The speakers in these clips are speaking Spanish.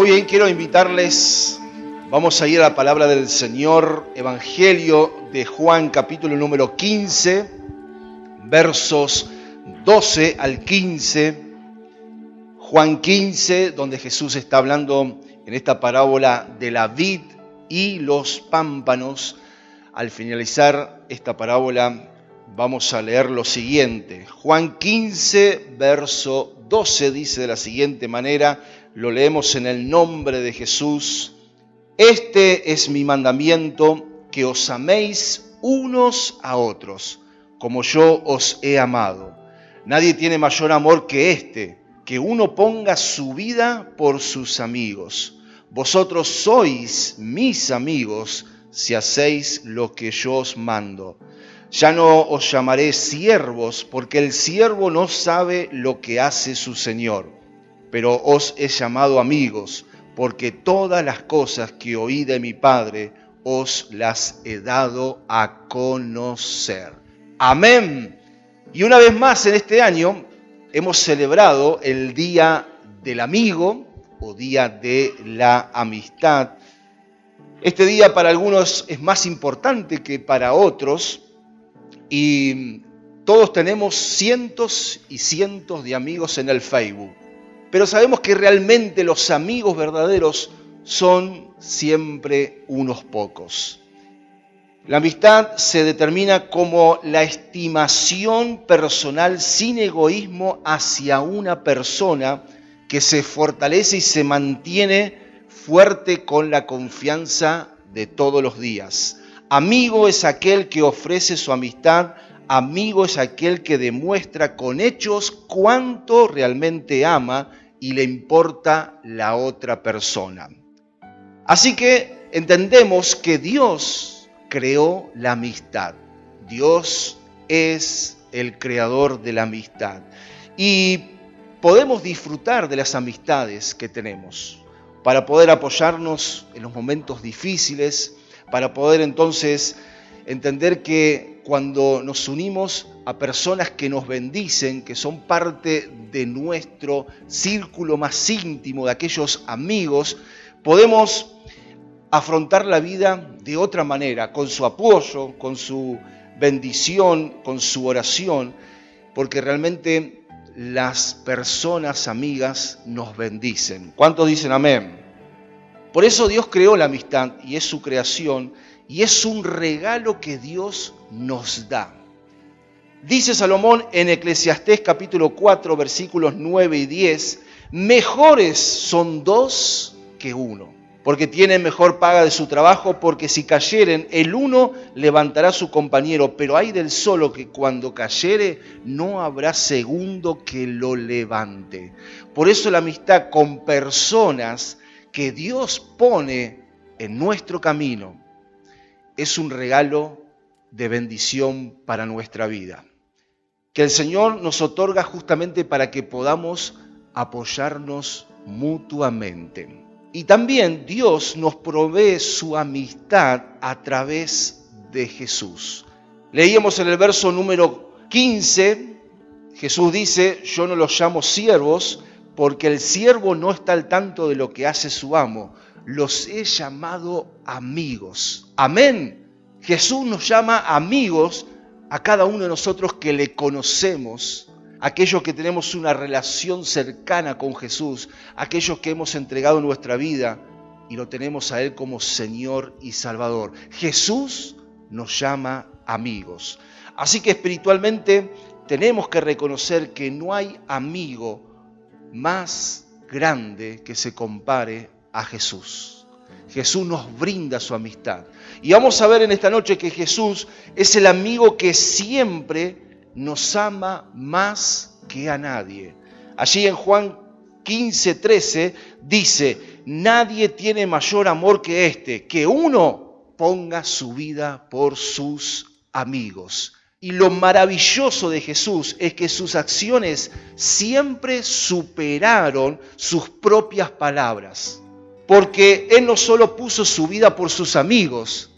Muy bien, quiero invitarles, vamos a ir a la palabra del Señor, Evangelio de Juan capítulo número 15, versos 12 al 15. Juan 15, donde Jesús está hablando en esta parábola de la vid y los pámpanos. Al finalizar esta parábola vamos a leer lo siguiente. Juan 15, verso 12 dice de la siguiente manera, lo leemos en el nombre de Jesús. Este es mi mandamiento, que os améis unos a otros, como yo os he amado. Nadie tiene mayor amor que este, que uno ponga su vida por sus amigos. Vosotros sois mis amigos si hacéis lo que yo os mando. Ya no os llamaré siervos, porque el siervo no sabe lo que hace su Señor, pero os he llamado amigos, porque todas las cosas que oí de mi Padre os las he dado a conocer. Amén. Y una vez más en este año hemos celebrado el Día del Amigo o Día de la Amistad. Este día para algunos es más importante que para otros y todos tenemos cientos y cientos de amigos en el Facebook, pero sabemos que realmente los amigos verdaderos son siempre unos pocos. La amistad se determina como la estimación personal sin egoísmo hacia una persona que se fortalece y se mantiene fuerte con la confianza de todos los días. Amigo es aquel que ofrece su amistad, amigo es aquel que demuestra con hechos cuánto realmente ama y le importa la otra persona. Así que entendemos que Dios creó la amistad. Dios es el creador de la amistad. Y podemos disfrutar de las amistades que tenemos para poder apoyarnos en los momentos difíciles, para poder entonces entender que cuando nos unimos a personas que nos bendicen, que son parte de nuestro círculo más íntimo, de aquellos amigos, podemos afrontar la vida de otra manera, con su apoyo, con su bendición, con su oración, porque realmente las personas amigas nos bendicen. ¿Cuántos dicen amén? Por eso Dios creó la amistad y es su creación y es un regalo que Dios nos da. Dice Salomón en Eclesiastés capítulo 4 versículos 9 y 10, mejores son dos que uno, porque tienen mejor paga de su trabajo, porque si cayeren, el uno levantará a su compañero, pero hay del solo que cuando cayere no habrá segundo que lo levante. Por eso la amistad con personas que Dios pone en nuestro camino es un regalo de bendición para nuestra vida. Que el Señor nos otorga justamente para que podamos apoyarnos mutuamente. Y también Dios nos provee su amistad a través de Jesús. Leíamos en el verso número 15, Jesús dice, yo no los llamo siervos, porque el siervo no está al tanto de lo que hace su amo. Los he llamado amigos. Amén. Jesús nos llama amigos a cada uno de nosotros que le conocemos, aquellos que tenemos una relación cercana con Jesús, aquellos que hemos entregado nuestra vida y lo tenemos a Él como Señor y Salvador. Jesús nos llama amigos. Así que espiritualmente tenemos que reconocer que no hay amigo más grande que se compare a Jesús. Jesús nos brinda su amistad. Y vamos a ver en esta noche que Jesús es el amigo que siempre nos ama más que a nadie. Allí en Juan 15, 13 dice, nadie tiene mayor amor que este, que uno ponga su vida por sus amigos. Y lo maravilloso de Jesús es que sus acciones siempre superaron sus propias palabras. Porque Él no solo puso su vida por sus amigos,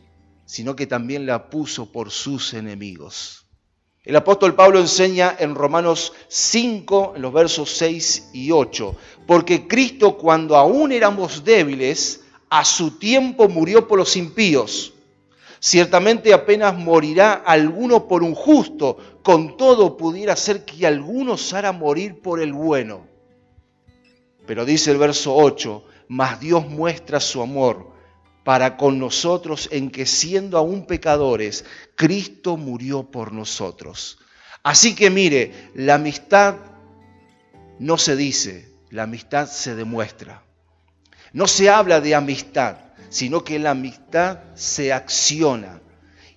sino que también la puso por sus enemigos. El apóstol Pablo enseña en Romanos 5, en los versos 6 y 8, porque Cristo cuando aún éramos débiles, a su tiempo murió por los impíos. Ciertamente apenas morirá alguno por un justo, con todo pudiera ser que alguno osara morir por el bueno. Pero dice el verso 8, mas Dios muestra su amor para con nosotros en que siendo aún pecadores, Cristo murió por nosotros. Así que mire, la amistad no se dice, la amistad se demuestra. No se habla de amistad, sino que la amistad se acciona.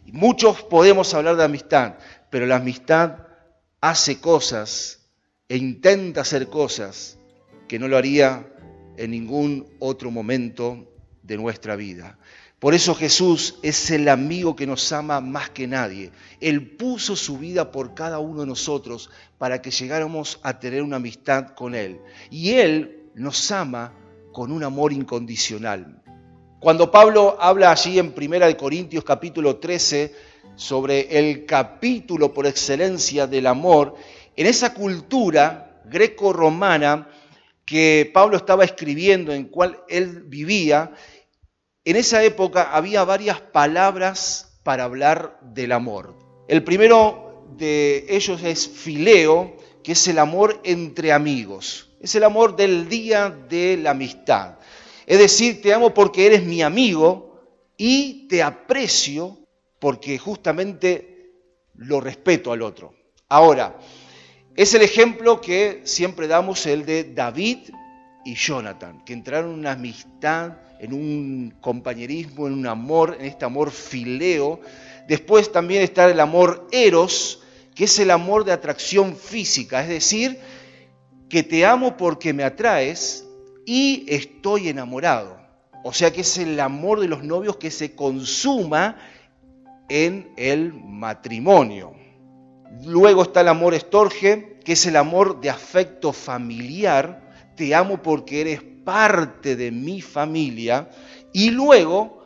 Muchos podemos hablar de amistad, pero la amistad hace cosas e intenta hacer cosas que no lo haría en ningún otro momento de nuestra vida. Por eso Jesús es el amigo que nos ama más que nadie. Él puso su vida por cada uno de nosotros para que llegáramos a tener una amistad con Él. Y Él nos ama con un amor incondicional. Cuando Pablo habla allí en 1 Corintios capítulo 13 sobre el capítulo por excelencia del amor, en esa cultura greco-romana que Pablo estaba escribiendo, en cual él vivía, en esa época había varias palabras para hablar del amor. El primero de ellos es fileo, que es el amor entre amigos. Es el amor del día de la amistad. Es decir, te amo porque eres mi amigo y te aprecio porque justamente lo respeto al otro. Ahora, es el ejemplo que siempre damos, el de David y Jonathan, que entraron en una amistad en un compañerismo, en un amor, en este amor fileo. Después también está el amor eros, que es el amor de atracción física, es decir, que te amo porque me atraes y estoy enamorado. O sea que es el amor de los novios que se consuma en el matrimonio. Luego está el amor estorge, que es el amor de afecto familiar. Te amo porque eres parte de mi familia. Y luego,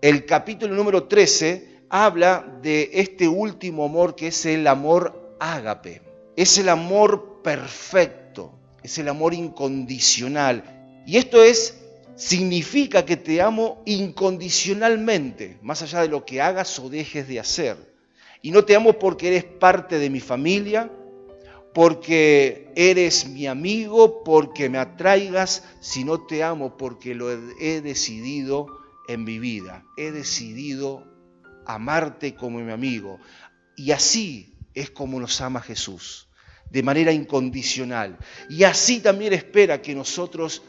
el capítulo número 13 habla de este último amor que es el amor ágape. Es el amor perfecto, es el amor incondicional. Y esto es significa que te amo incondicionalmente, más allá de lo que hagas o dejes de hacer. Y no te amo porque eres parte de mi familia, porque eres mi amigo, porque me atraigas, si no te amo porque lo he decidido en mi vida. He decidido amarte como mi amigo. Y así es como nos ama Jesús, de manera incondicional. Y así también espera que nosotros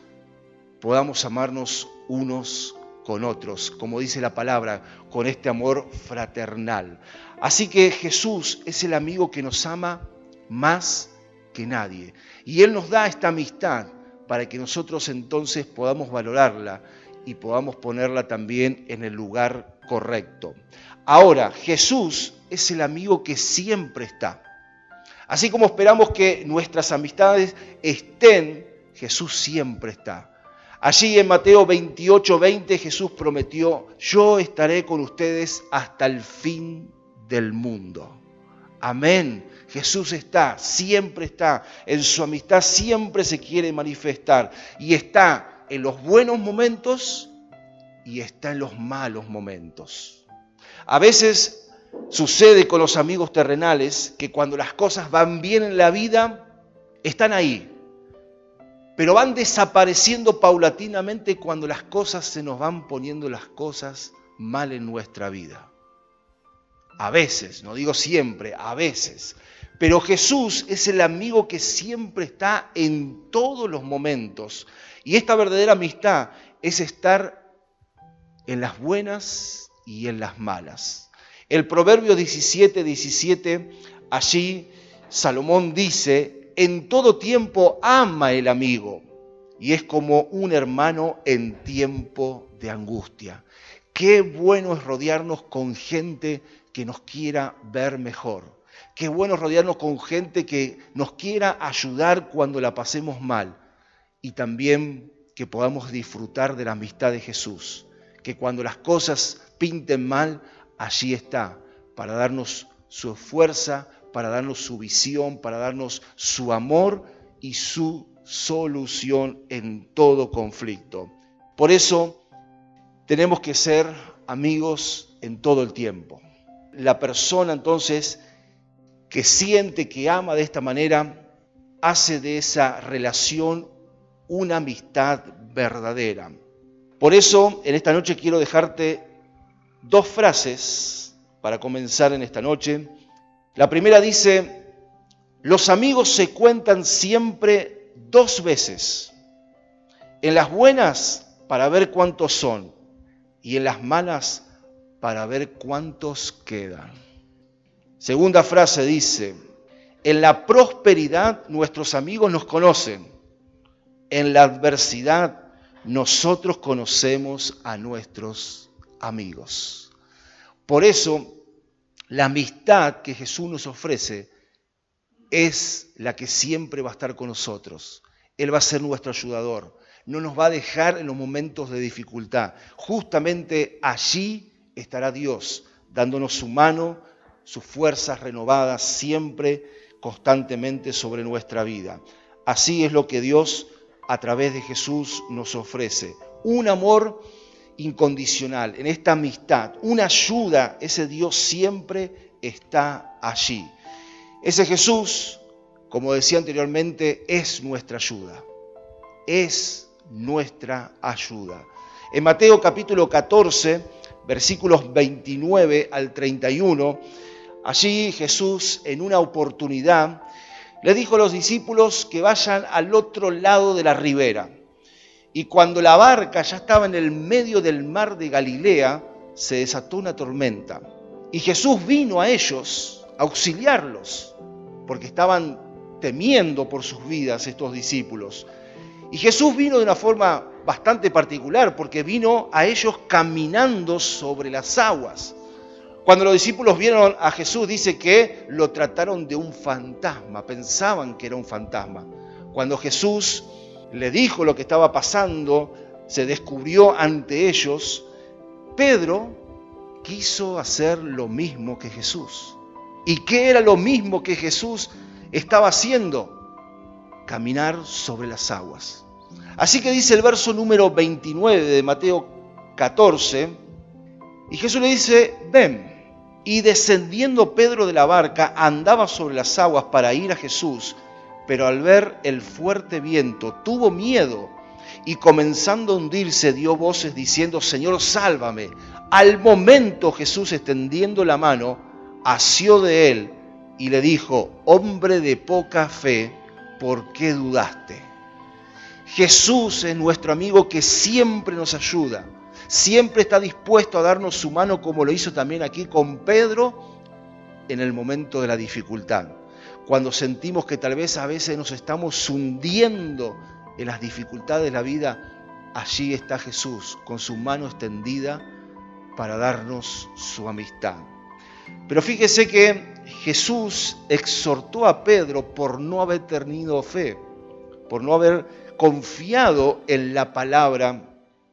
podamos amarnos unos con otros, como dice la palabra, con este amor fraternal. Así que Jesús es el amigo que nos ama más que nadie. Y Él nos da esta amistad para que nosotros entonces podamos valorarla y podamos ponerla también en el lugar correcto. Ahora, Jesús es el amigo que siempre está. Así como esperamos que nuestras amistades estén, Jesús siempre está. Allí en Mateo 28, 20 Jesús prometió, yo estaré con ustedes hasta el fin del mundo. Amén. Jesús está, siempre está, en su amistad siempre se quiere manifestar y está en los buenos momentos y está en los malos momentos. A veces sucede con los amigos terrenales que cuando las cosas van bien en la vida, están ahí, pero van desapareciendo paulatinamente cuando las cosas se nos van poniendo las cosas mal en nuestra vida. A veces, no digo siempre, a veces. Pero Jesús es el amigo que siempre está en todos los momentos. Y esta verdadera amistad es estar en las buenas y en las malas. El Proverbio 17, 17, allí Salomón dice, en todo tiempo ama el amigo y es como un hermano en tiempo de angustia. Qué bueno es rodearnos con gente que nos quiera ver mejor. Qué bueno rodearnos con gente que nos quiera ayudar cuando la pasemos mal y también que podamos disfrutar de la amistad de Jesús. Que cuando las cosas pinten mal, allí está para darnos su fuerza, para darnos su visión, para darnos su amor y su solución en todo conflicto. Por eso tenemos que ser amigos en todo el tiempo. La persona entonces que siente, que ama de esta manera, hace de esa relación una amistad verdadera. Por eso en esta noche quiero dejarte dos frases para comenzar en esta noche. La primera dice, los amigos se cuentan siempre dos veces. En las buenas para ver cuántos son y en las malas para ver cuántos quedan. Segunda frase dice, en la prosperidad nuestros amigos nos conocen, en la adversidad nosotros conocemos a nuestros amigos. Por eso, la amistad que Jesús nos ofrece es la que siempre va a estar con nosotros. Él va a ser nuestro ayudador. No nos va a dejar en los momentos de dificultad. Justamente allí estará Dios, dándonos su mano, sus fuerzas renovadas siempre, constantemente sobre nuestra vida. Así es lo que Dios a través de Jesús nos ofrece. Un amor incondicional, en esta amistad, una ayuda, ese Dios siempre está allí. Ese Jesús, como decía anteriormente, es nuestra ayuda, es nuestra ayuda. En Mateo capítulo 14, versículos 29 al 31, allí Jesús en una oportunidad le dijo a los discípulos que vayan al otro lado de la ribera. Y cuando la barca ya estaba en el medio del mar de Galilea, se desató una tormenta. Y Jesús vino a ellos a auxiliarlos, porque estaban temiendo por sus vidas estos discípulos. Y Jesús vino de una forma bastante particular, porque vino a ellos caminando sobre las aguas. Cuando los discípulos vieron a Jesús, dice que lo trataron de un fantasma, pensaban que era un fantasma. Cuando Jesús le dijo lo que estaba pasando, se descubrió ante ellos, Pedro quiso hacer lo mismo que Jesús. ¿Y qué era lo mismo que Jesús estaba haciendo? Caminar sobre las aguas. Así que dice el verso número 29 de Mateo 14, y Jesús le dice, ven. Y descendiendo Pedro de la barca, andaba sobre las aguas para ir a Jesús, pero al ver el fuerte viento tuvo miedo y comenzando a hundirse dio voces diciendo, Señor, sálvame. Al momento Jesús extendiendo la mano, asió de él y le dijo, hombre de poca fe, ¿por qué dudaste? Jesús es nuestro amigo que siempre nos ayuda siempre está dispuesto a darnos su mano como lo hizo también aquí con Pedro en el momento de la dificultad. Cuando sentimos que tal vez a veces nos estamos hundiendo en las dificultades de la vida, allí está Jesús con su mano extendida para darnos su amistad. Pero fíjese que Jesús exhortó a Pedro por no haber tenido fe, por no haber confiado en la palabra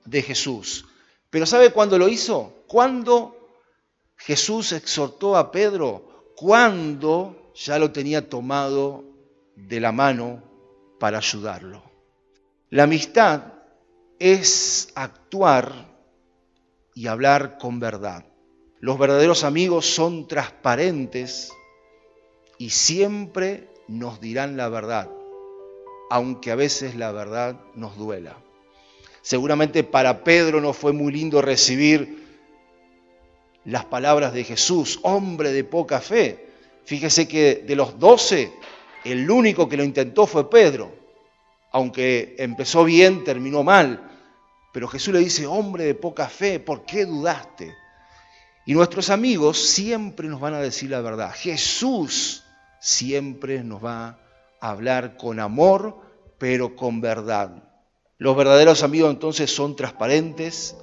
de Jesús. Pero ¿sabe cuándo lo hizo? Cuando Jesús exhortó a Pedro, cuando ya lo tenía tomado de la mano para ayudarlo. La amistad es actuar y hablar con verdad. Los verdaderos amigos son transparentes y siempre nos dirán la verdad, aunque a veces la verdad nos duela. Seguramente para Pedro no fue muy lindo recibir las palabras de Jesús, hombre de poca fe. Fíjese que de los doce, el único que lo intentó fue Pedro. Aunque empezó bien, terminó mal. Pero Jesús le dice, hombre de poca fe, ¿por qué dudaste? Y nuestros amigos siempre nos van a decir la verdad. Jesús siempre nos va a hablar con amor, pero con verdad. Los verdaderos amigos entonces son transparentes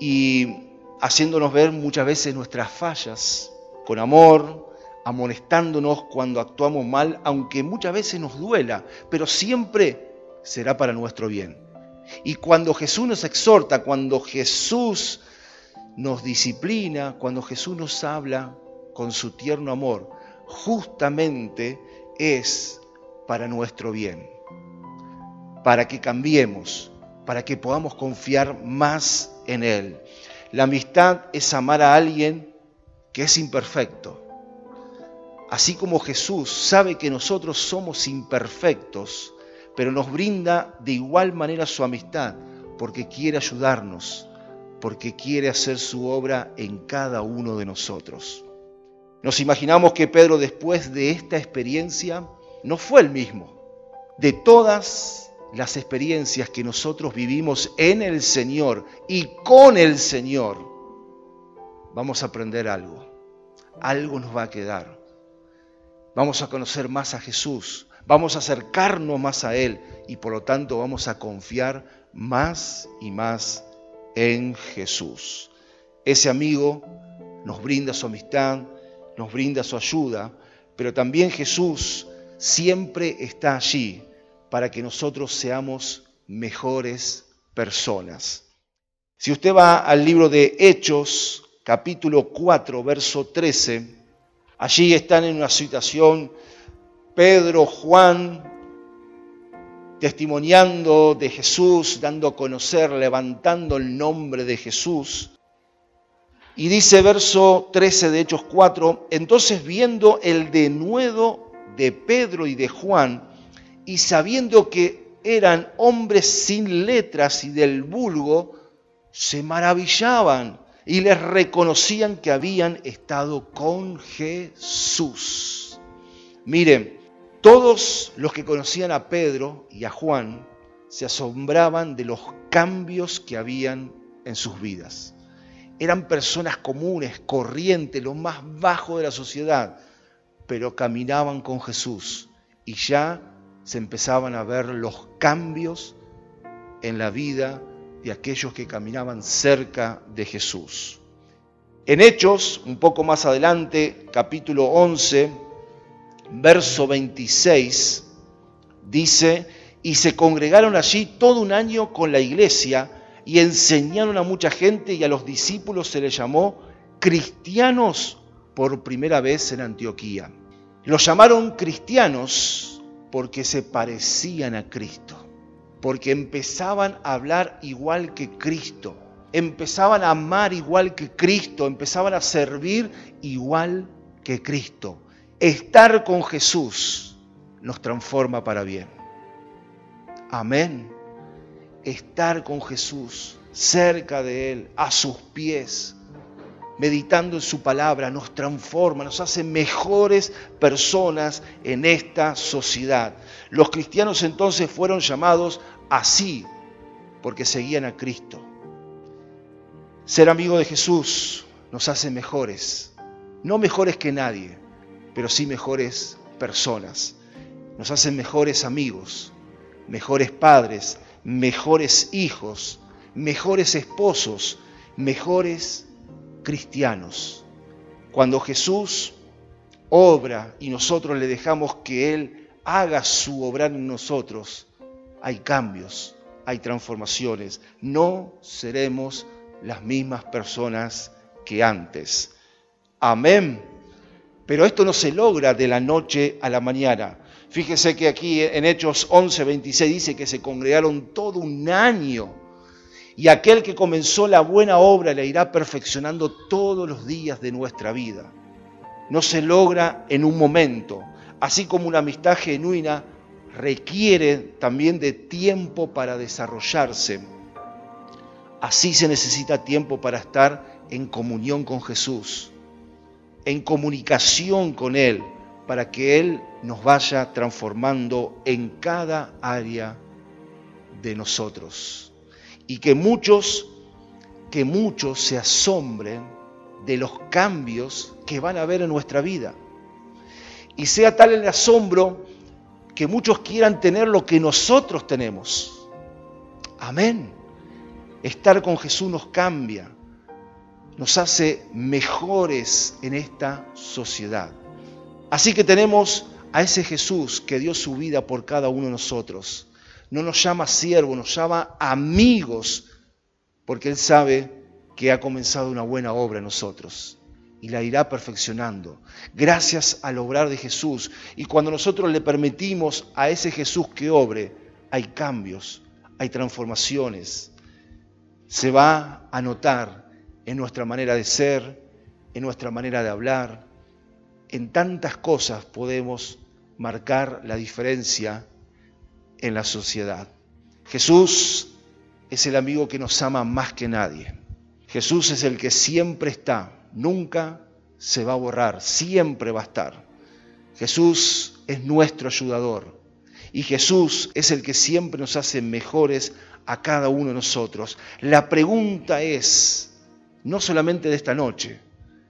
y haciéndonos ver muchas veces nuestras fallas con amor, amonestándonos cuando actuamos mal, aunque muchas veces nos duela, pero siempre será para nuestro bien. Y cuando Jesús nos exhorta, cuando Jesús nos disciplina, cuando Jesús nos habla con su tierno amor, justamente es para nuestro bien, para que cambiemos, para que podamos confiar más en Él. La amistad es amar a alguien que es imperfecto. Así como Jesús sabe que nosotros somos imperfectos, pero nos brinda de igual manera su amistad, porque quiere ayudarnos, porque quiere hacer su obra en cada uno de nosotros. Nos imaginamos que Pedro después de esta experiencia no fue el mismo. De todas las experiencias que nosotros vivimos en el Señor y con el Señor, vamos a aprender algo. Algo nos va a quedar. Vamos a conocer más a Jesús, vamos a acercarnos más a Él y por lo tanto vamos a confiar más y más en Jesús. Ese amigo nos brinda su amistad, nos brinda su ayuda, pero también Jesús siempre está allí para que nosotros seamos mejores personas. Si usted va al libro de Hechos, capítulo 4, verso 13, allí están en una situación Pedro, Juan, testimoniando de Jesús, dando a conocer, levantando el nombre de Jesús. Y dice verso 13 de Hechos 4, entonces viendo el denuedo de Pedro y de Juan, y sabiendo que eran hombres sin letras y del vulgo, se maravillaban y les reconocían que habían estado con Jesús. Miren, todos los que conocían a Pedro y a Juan se asombraban de los cambios que habían en sus vidas. Eran personas comunes, corrientes, lo más bajo de la sociedad, pero caminaban con Jesús y ya se empezaban a ver los cambios en la vida de aquellos que caminaban cerca de Jesús. En Hechos, un poco más adelante, capítulo 11, verso 26, dice, y se congregaron allí todo un año con la iglesia y enseñaron a mucha gente y a los discípulos se les llamó cristianos por primera vez en Antioquía. Los llamaron cristianos porque se parecían a Cristo, porque empezaban a hablar igual que Cristo, empezaban a amar igual que Cristo, empezaban a servir igual que Cristo. Estar con Jesús nos transforma para bien. Amén. Estar con Jesús, cerca de Él, a sus pies, meditando en su palabra, nos transforma, nos hace mejores personas en esta sociedad. Los cristianos entonces fueron llamados así, porque seguían a Cristo. Ser amigo de Jesús nos hace mejores, no mejores que nadie, pero sí mejores personas. Nos hace mejores amigos, mejores padres, mejores hijos, mejores esposos, mejores cristianos. Cuando Jesús obra y nosotros le dejamos que Él haga su obrar en nosotros, hay cambios, hay transformaciones. No seremos las mismas personas que antes. Amén. Pero esto no se logra de la noche a la mañana. Fíjese que aquí en Hechos 11, 26 dice que se congregaron todo un año y aquel que comenzó la buena obra la irá perfeccionando todos los días de nuestra vida. No se logra en un momento, así como una amistad genuina requiere también de tiempo para desarrollarse. Así se necesita tiempo para estar en comunión con Jesús, en comunicación con Él, para que Él nos vaya transformando en cada área de nosotros y que muchos, que muchos se asombren de los cambios que van a haber en nuestra vida. Y sea tal el asombro que muchos quieran tener lo que nosotros tenemos. Amén. Estar con Jesús nos cambia, nos hace mejores en esta sociedad. Así que tenemos a ese Jesús que dio su vida por cada uno de nosotros no nos llama siervos, nos llama amigos, porque Él sabe que ha comenzado una buena obra en nosotros y la irá perfeccionando. Gracias al obrar de Jesús. Y cuando nosotros le permitimos a ese Jesús que obre, hay cambios, hay transformaciones. Se va a notar en nuestra manera de ser, en nuestra manera de hablar. En tantas cosas podemos marcar la diferencia en la sociedad. Jesús es el amigo que nos ama más que nadie. Jesús es el que siempre está, nunca se va a borrar, siempre va a estar. Jesús es nuestro ayudador y Jesús es el que siempre nos hace mejores a cada uno de nosotros. La pregunta es, no solamente de esta noche,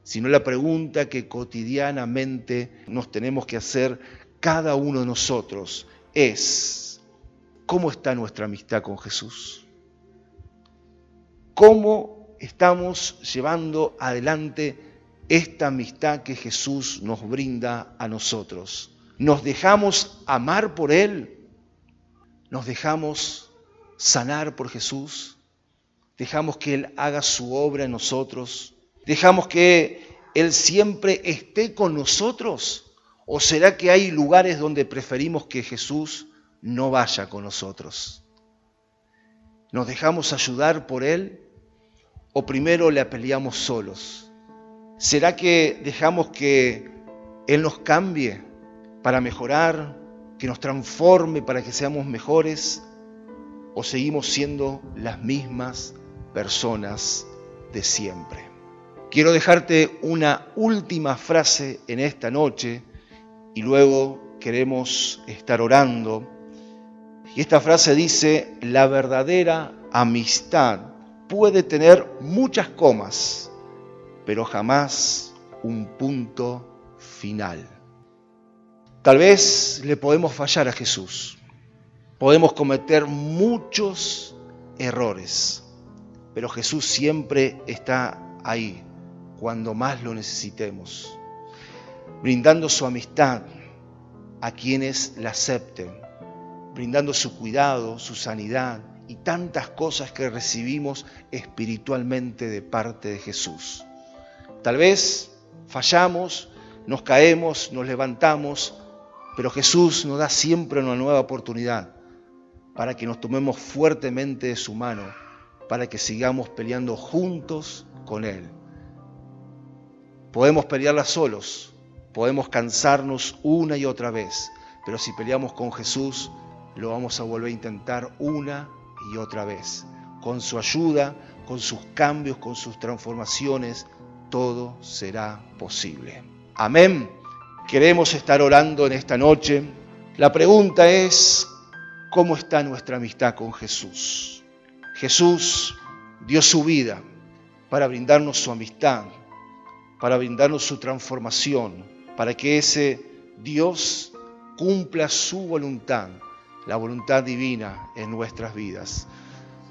sino la pregunta que cotidianamente nos tenemos que hacer cada uno de nosotros es, ¿cómo está nuestra amistad con Jesús? ¿Cómo estamos llevando adelante esta amistad que Jesús nos brinda a nosotros? ¿Nos dejamos amar por Él? ¿Nos dejamos sanar por Jesús? ¿Dejamos que Él haga su obra en nosotros? ¿Dejamos que Él siempre esté con nosotros? ¿O será que hay lugares donde preferimos que Jesús no vaya con nosotros? ¿Nos dejamos ayudar por Él o primero le apeleamos solos? ¿Será que dejamos que Él nos cambie para mejorar, que nos transforme para que seamos mejores? ¿O seguimos siendo las mismas personas de siempre? Quiero dejarte una última frase en esta noche y luego queremos estar orando. Y esta frase dice, la verdadera amistad puede tener muchas comas, pero jamás un punto final. Tal vez le podemos fallar a Jesús, podemos cometer muchos errores, pero Jesús siempre está ahí cuando más lo necesitemos brindando su amistad a quienes la acepten, brindando su cuidado, su sanidad y tantas cosas que recibimos espiritualmente de parte de Jesús. Tal vez fallamos, nos caemos, nos levantamos, pero Jesús nos da siempre una nueva oportunidad para que nos tomemos fuertemente de su mano, para que sigamos peleando juntos con Él. Podemos pelearla solos, Podemos cansarnos una y otra vez, pero si peleamos con Jesús, lo vamos a volver a intentar una y otra vez. Con su ayuda, con sus cambios, con sus transformaciones, todo será posible. Amén. Queremos estar orando en esta noche. La pregunta es, ¿cómo está nuestra amistad con Jesús? Jesús dio su vida para brindarnos su amistad, para brindarnos su transformación, para que ese Dios cumpla su voluntad, la voluntad divina en nuestras vidas.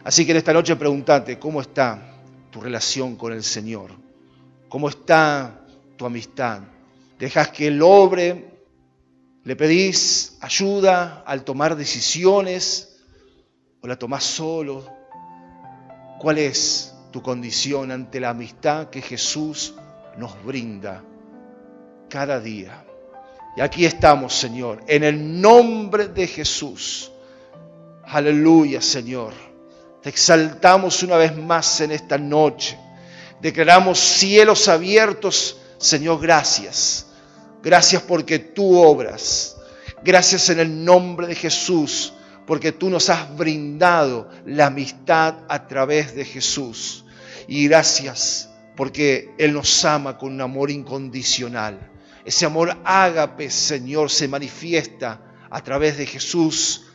Así que en esta noche pregúntate, ¿cómo está tu relación con el Señor? ¿Cómo está tu amistad? ¿Dejas que Él obre? ¿Le pedís ayuda al tomar decisiones? ¿O la tomás solo? ¿Cuál es tu condición ante la amistad que Jesús nos brinda cada día. Y aquí estamos, Señor, en el nombre de Jesús. Aleluya, Señor. Te exaltamos una vez más en esta noche. Declaramos cielos abiertos, Señor, gracias. Gracias porque tú obras. Gracias en el nombre de Jesús, porque tú nos has brindado la amistad a través de Jesús. Y gracias porque Él nos ama con un amor incondicional. Ese amor ágape, Señor, se manifiesta a través de Jesús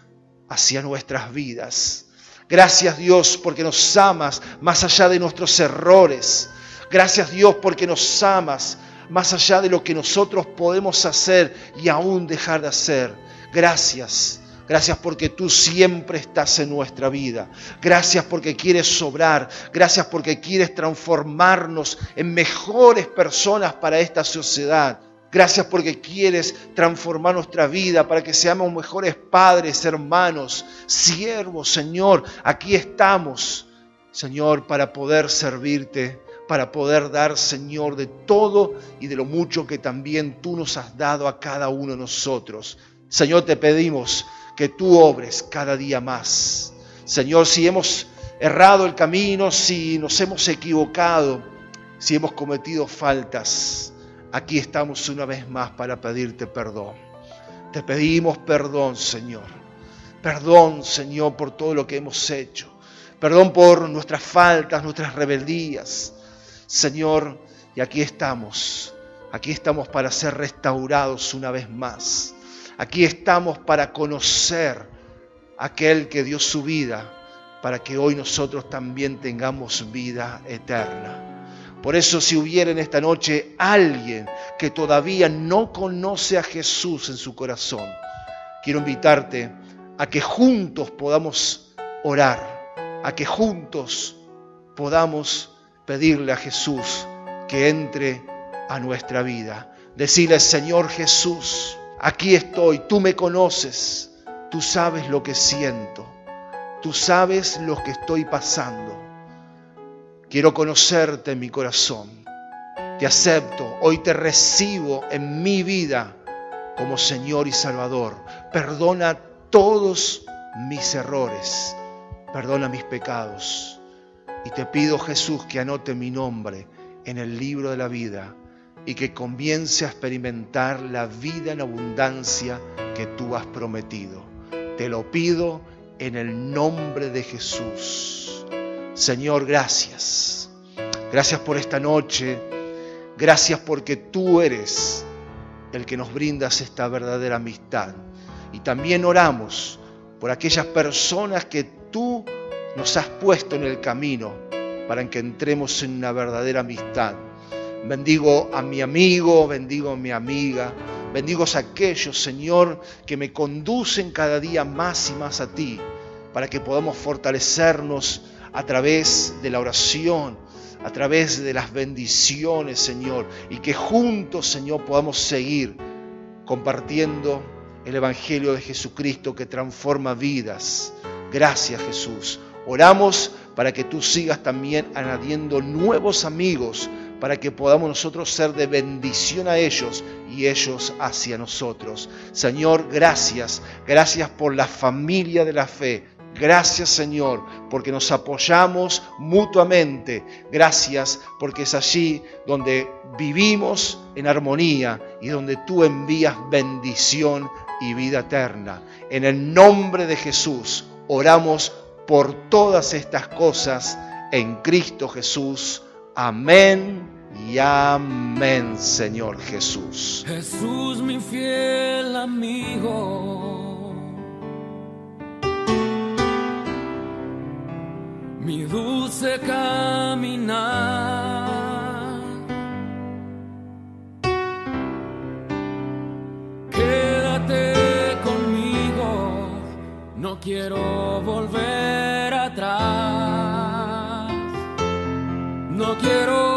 hacia nuestras vidas. Gracias Dios porque nos amas más allá de nuestros errores. Gracias Dios porque nos amas más allá de lo que nosotros podemos hacer y aún dejar de hacer. Gracias. Gracias porque tú siempre estás en nuestra vida. Gracias porque quieres sobrar. Gracias porque quieres transformarnos en mejores personas para esta sociedad. Gracias porque quieres transformar nuestra vida para que seamos mejores padres, hermanos, siervos, Señor. Aquí estamos, Señor, para poder servirte, para poder dar, Señor, de todo y de lo mucho que también tú nos has dado a cada uno de nosotros. Señor, te pedimos que tú obres cada día más. Señor, si hemos errado el camino, si nos hemos equivocado, si hemos cometido faltas, aquí estamos una vez más para pedirte perdón. Te pedimos perdón, Señor. Perdón, Señor, por todo lo que hemos hecho. Perdón por nuestras faltas, nuestras rebeldías. Señor, y aquí estamos. Aquí estamos para ser restaurados una vez más. Aquí estamos para conocer a aquel que dio su vida para que hoy nosotros también tengamos vida eterna. Por eso si hubiera en esta noche alguien que todavía no conoce a Jesús en su corazón, quiero invitarte a que juntos podamos orar, a que juntos podamos pedirle a Jesús que entre a nuestra vida. Decirle, Señor Jesús, aquí estoy, tú me conoces, tú sabes lo que siento, tú sabes lo que estoy pasando. Quiero conocerte en mi corazón. Te acepto, hoy te recibo en mi vida como Señor y Salvador. Perdona todos mis errores, perdona mis pecados. Y te pido Jesús que anote mi nombre en el libro de la vida y que comience a experimentar la vida en abundancia que tú has prometido. Te lo pido en el nombre de Jesús. Señor, gracias. Gracias por esta noche. Gracias porque tú eres el que nos brindas esta verdadera amistad. Y también oramos por aquellas personas que tú nos has puesto en el camino para que entremos en una verdadera amistad. Bendigo a mi amigo, bendigo a mi amiga, bendigo a aquellos, Señor, que me conducen cada día más y más a ti, para que podamos fortalecernos a través de la oración, a través de las bendiciones, Señor, y que juntos, Señor, podamos seguir compartiendo el Evangelio de Jesucristo que transforma vidas. Gracias, Jesús. Oramos para que tú sigas también añadiendo nuevos amigos, para que podamos nosotros ser de bendición a ellos y ellos hacia nosotros. Señor, gracias. Gracias por la familia de la fe. Gracias Señor, porque nos apoyamos mutuamente. Gracias porque es allí donde vivimos en armonía y donde tú envías bendición y vida eterna. En el nombre de Jesús oramos por todas estas cosas en Cristo Jesús. Amén y amén, Señor Jesús. Jesús, mi fiel amigo, mi dulce caminar. Quédate conmigo, no quiero volver atrás. No quiero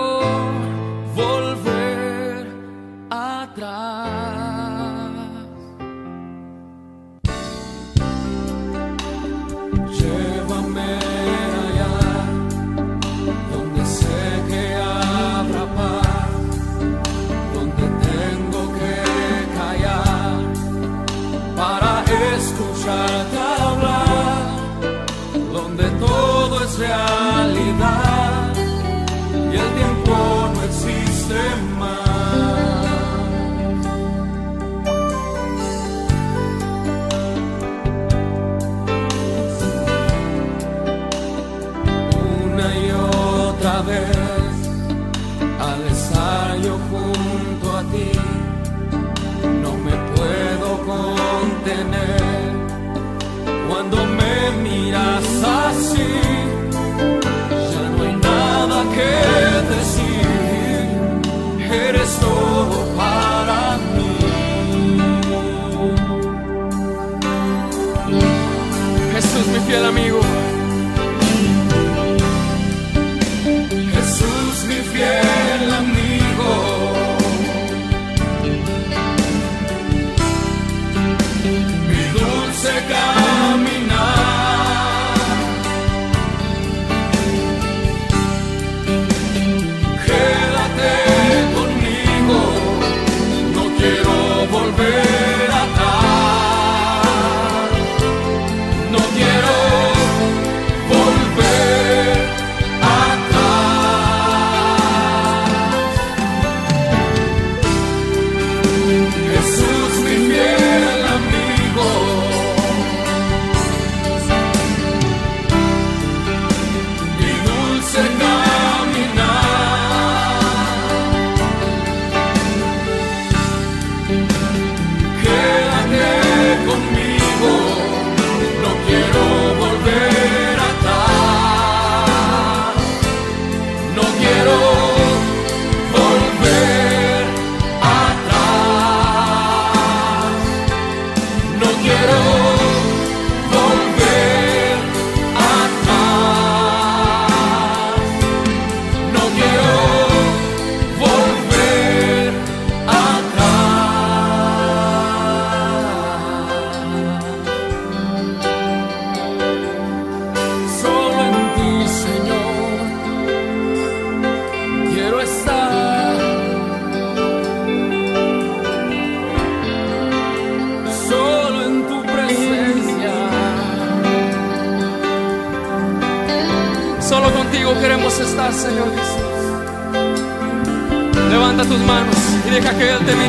que Él te.